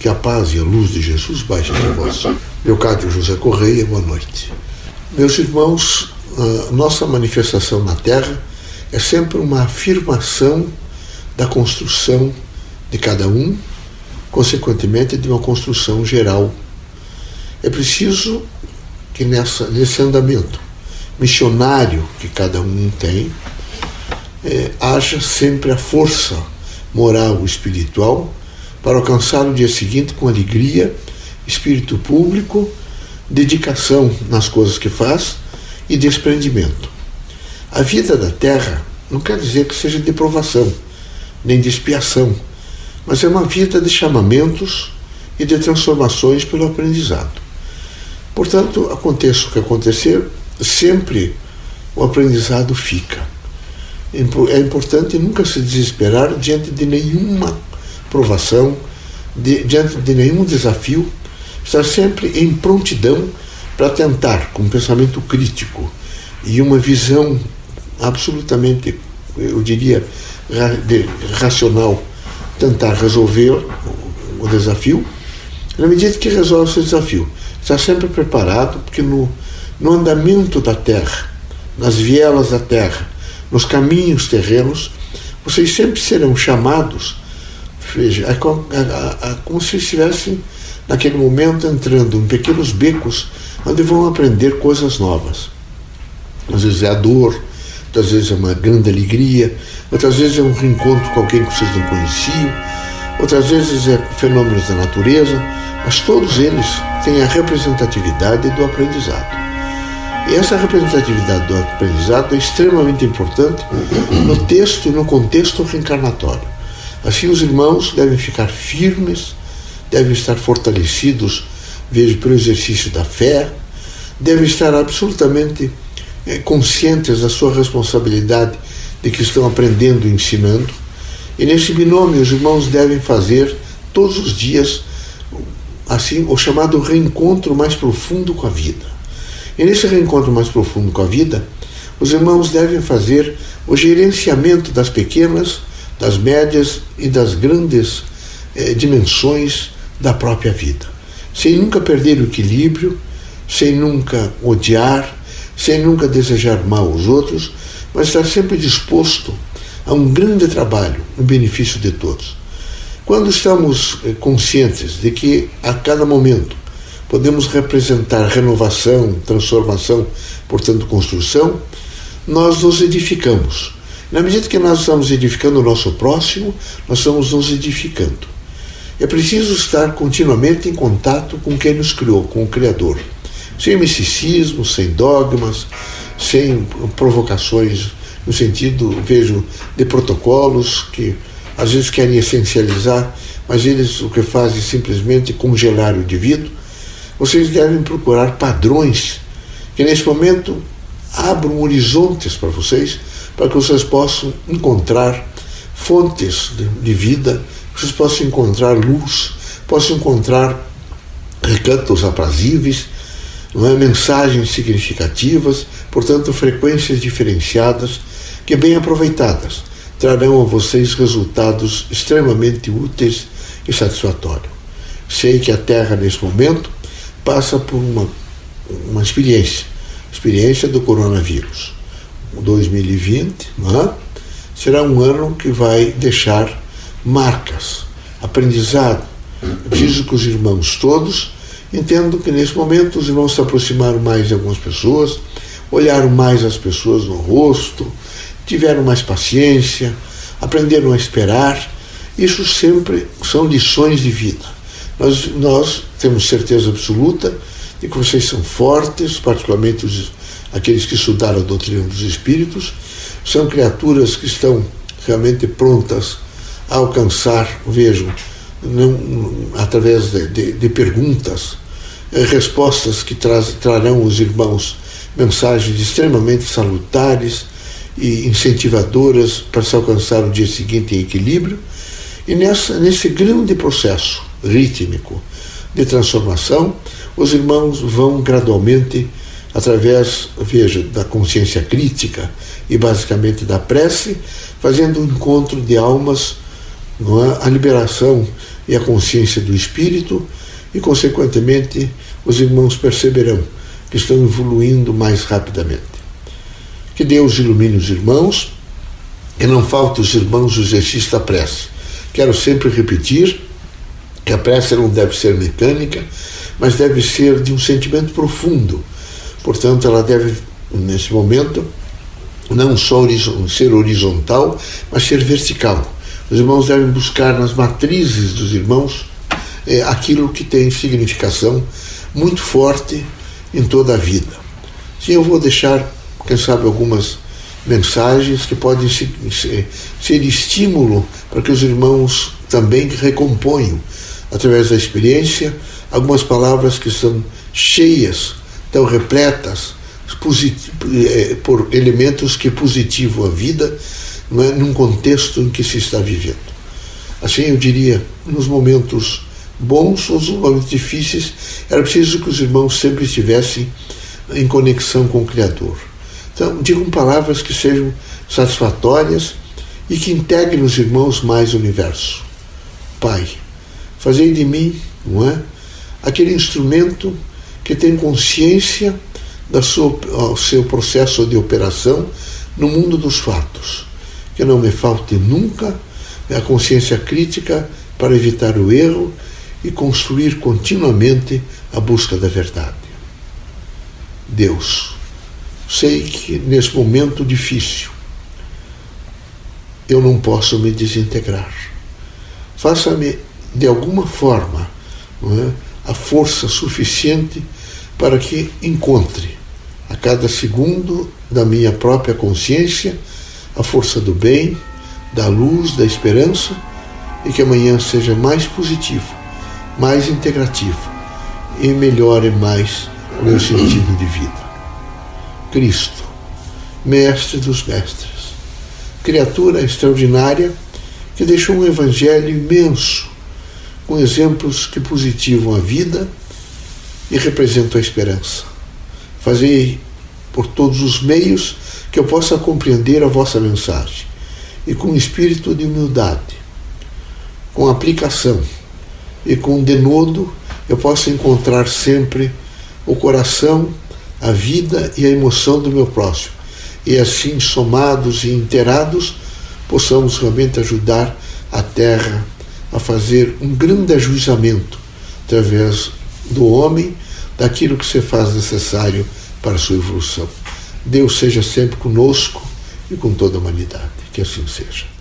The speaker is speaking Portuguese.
Que a paz e a luz de Jesus baixem sobre vós. Leocádio José Correia, boa noite. Meus irmãos, nossa manifestação na Terra é sempre uma afirmação da construção de cada um, consequentemente de uma construção geral. É preciso que nessa, nesse andamento missionário que cada um tem, é, haja sempre a força moral e espiritual para alcançar o dia seguinte com alegria, espírito público, dedicação nas coisas que faz e desprendimento. A vida da terra não quer dizer que seja de provação, nem de expiação, mas é uma vida de chamamentos e de transformações pelo aprendizado. Portanto, aconteça o que acontecer, sempre o aprendizado fica. É importante nunca se desesperar diante de nenhuma provação, de, diante de nenhum desafio, estar sempre em prontidão para tentar, com um pensamento crítico e uma visão absolutamente, eu diria, racional, tentar resolver o desafio. Na medida que resolve esse desafio, estar sempre preparado, porque no, no andamento da terra, nas vielas da terra, nos caminhos terrenos, vocês sempre serão chamados, veja, é como, é, é, é como se estivessem naquele momento entrando em pequenos becos onde vão aprender coisas novas. Às vezes é a dor, outras vezes é uma grande alegria, outras vezes é um reencontro com alguém que vocês não conheciam, outras vezes é fenômenos da natureza, mas todos eles têm a representatividade do aprendizado. E essa representatividade do aprendizado é extremamente importante no texto e no contexto reencarnatório. Assim, os irmãos devem ficar firmes, devem estar fortalecidos, vejo, pelo exercício da fé, devem estar absolutamente é, conscientes da sua responsabilidade de que estão aprendendo e ensinando. E nesse binômio, os irmãos devem fazer todos os dias assim o chamado reencontro mais profundo com a vida. E nesse reencontro mais profundo com a vida, os irmãos devem fazer o gerenciamento das pequenas, das médias e das grandes eh, dimensões da própria vida, sem nunca perder o equilíbrio, sem nunca odiar, sem nunca desejar mal aos outros, mas estar sempre disposto a um grande trabalho em benefício de todos. Quando estamos eh, conscientes de que a cada momento podemos representar renovação, transformação, portanto, construção, nós nos edificamos. Na medida que nós estamos edificando o nosso próximo, nós estamos nos edificando. É preciso estar continuamente em contato com quem nos criou, com o Criador. Sem misticismo, sem dogmas, sem provocações no sentido, vejo, de protocolos que às vezes querem essencializar, mas eles o que fazem é simplesmente congelar o indivíduo vocês devem procurar padrões que nesse momento abram horizontes para vocês, para que vocês possam encontrar fontes de, de vida, vocês possam encontrar luz, possam encontrar recantos aprazíveis, não é? mensagens significativas, portanto, frequências diferenciadas que, bem aproveitadas, trarão a vocês resultados extremamente úteis e satisfatórios. Sei que a Terra, nesse momento, passa por uma, uma experiência, experiência do coronavírus. O 2020 é? será um ano que vai deixar marcas, aprendizado. É preciso que os irmãos todos entendam que nesse momento os irmãos se aproximaram mais de algumas pessoas, olharam mais as pessoas no rosto, tiveram mais paciência, aprenderam a esperar. Isso sempre são lições de vida. Nós, nós temos certeza absoluta de que vocês são fortes, particularmente os, aqueles que estudaram a doutrina dos espíritos, são criaturas que estão realmente prontas a alcançar, vejam, não, através de, de, de perguntas, eh, respostas que traz, trarão os irmãos mensagens extremamente salutares e incentivadoras para se alcançar o dia seguinte em equilíbrio. E nessa, nesse grande processo rítmico de transformação, os irmãos vão gradualmente, através, veja, da consciência crítica e basicamente da prece, fazendo um encontro de almas, é? a liberação e a consciência do espírito, e, consequentemente, os irmãos perceberão que estão evoluindo mais rapidamente. Que Deus ilumine os irmãos e não falte os irmãos o exercício da prece. Quero sempre repetir que a prece não deve ser mecânica, mas deve ser de um sentimento profundo. Portanto, ela deve, nesse momento, não só ser horizontal, mas ser vertical. Os irmãos devem buscar nas matrizes dos irmãos é, aquilo que tem significação muito forte em toda a vida. Sim, eu vou deixar, quem sabe, algumas mensagens que podem ser, ser estímulo para que os irmãos também recomponham, através da experiência, algumas palavras que são cheias, tão repletas é, por elementos que positivam a vida não é, num contexto em que se está vivendo. Assim, eu diria, nos momentos bons ou nos momentos difíceis, era preciso que os irmãos sempre estivessem em conexão com o Criador. Então, digam palavras que sejam satisfatórias e que integrem os irmãos mais o universo. Pai, fazei de mim, não é? Aquele instrumento que tem consciência do seu, seu processo de operação no mundo dos fatos que não me falte nunca a consciência crítica para evitar o erro e construir continuamente a busca da verdade. Deus, sei que nesse momento difícil eu não posso me desintegrar. Faça-me de alguma forma é, a força suficiente para que encontre a cada segundo da minha própria consciência a força do bem, da luz, da esperança e que amanhã seja mais positivo, mais integrativo e melhore mais o meu sentido de vida. Cristo, Mestre dos Mestres, criatura extraordinária que deixou um evangelho imenso, com exemplos que positivam a vida e representam a esperança. Fazei por todos os meios que eu possa compreender a vossa mensagem e com espírito de humildade, com aplicação e com denodo eu possa encontrar sempre o coração, a vida e a emoção do meu próximo e assim somados e inteirados possamos realmente ajudar a Terra a fazer um grande ajuizamento através do homem daquilo que se faz necessário para a sua evolução. Deus seja sempre conosco e com toda a humanidade. Que assim seja.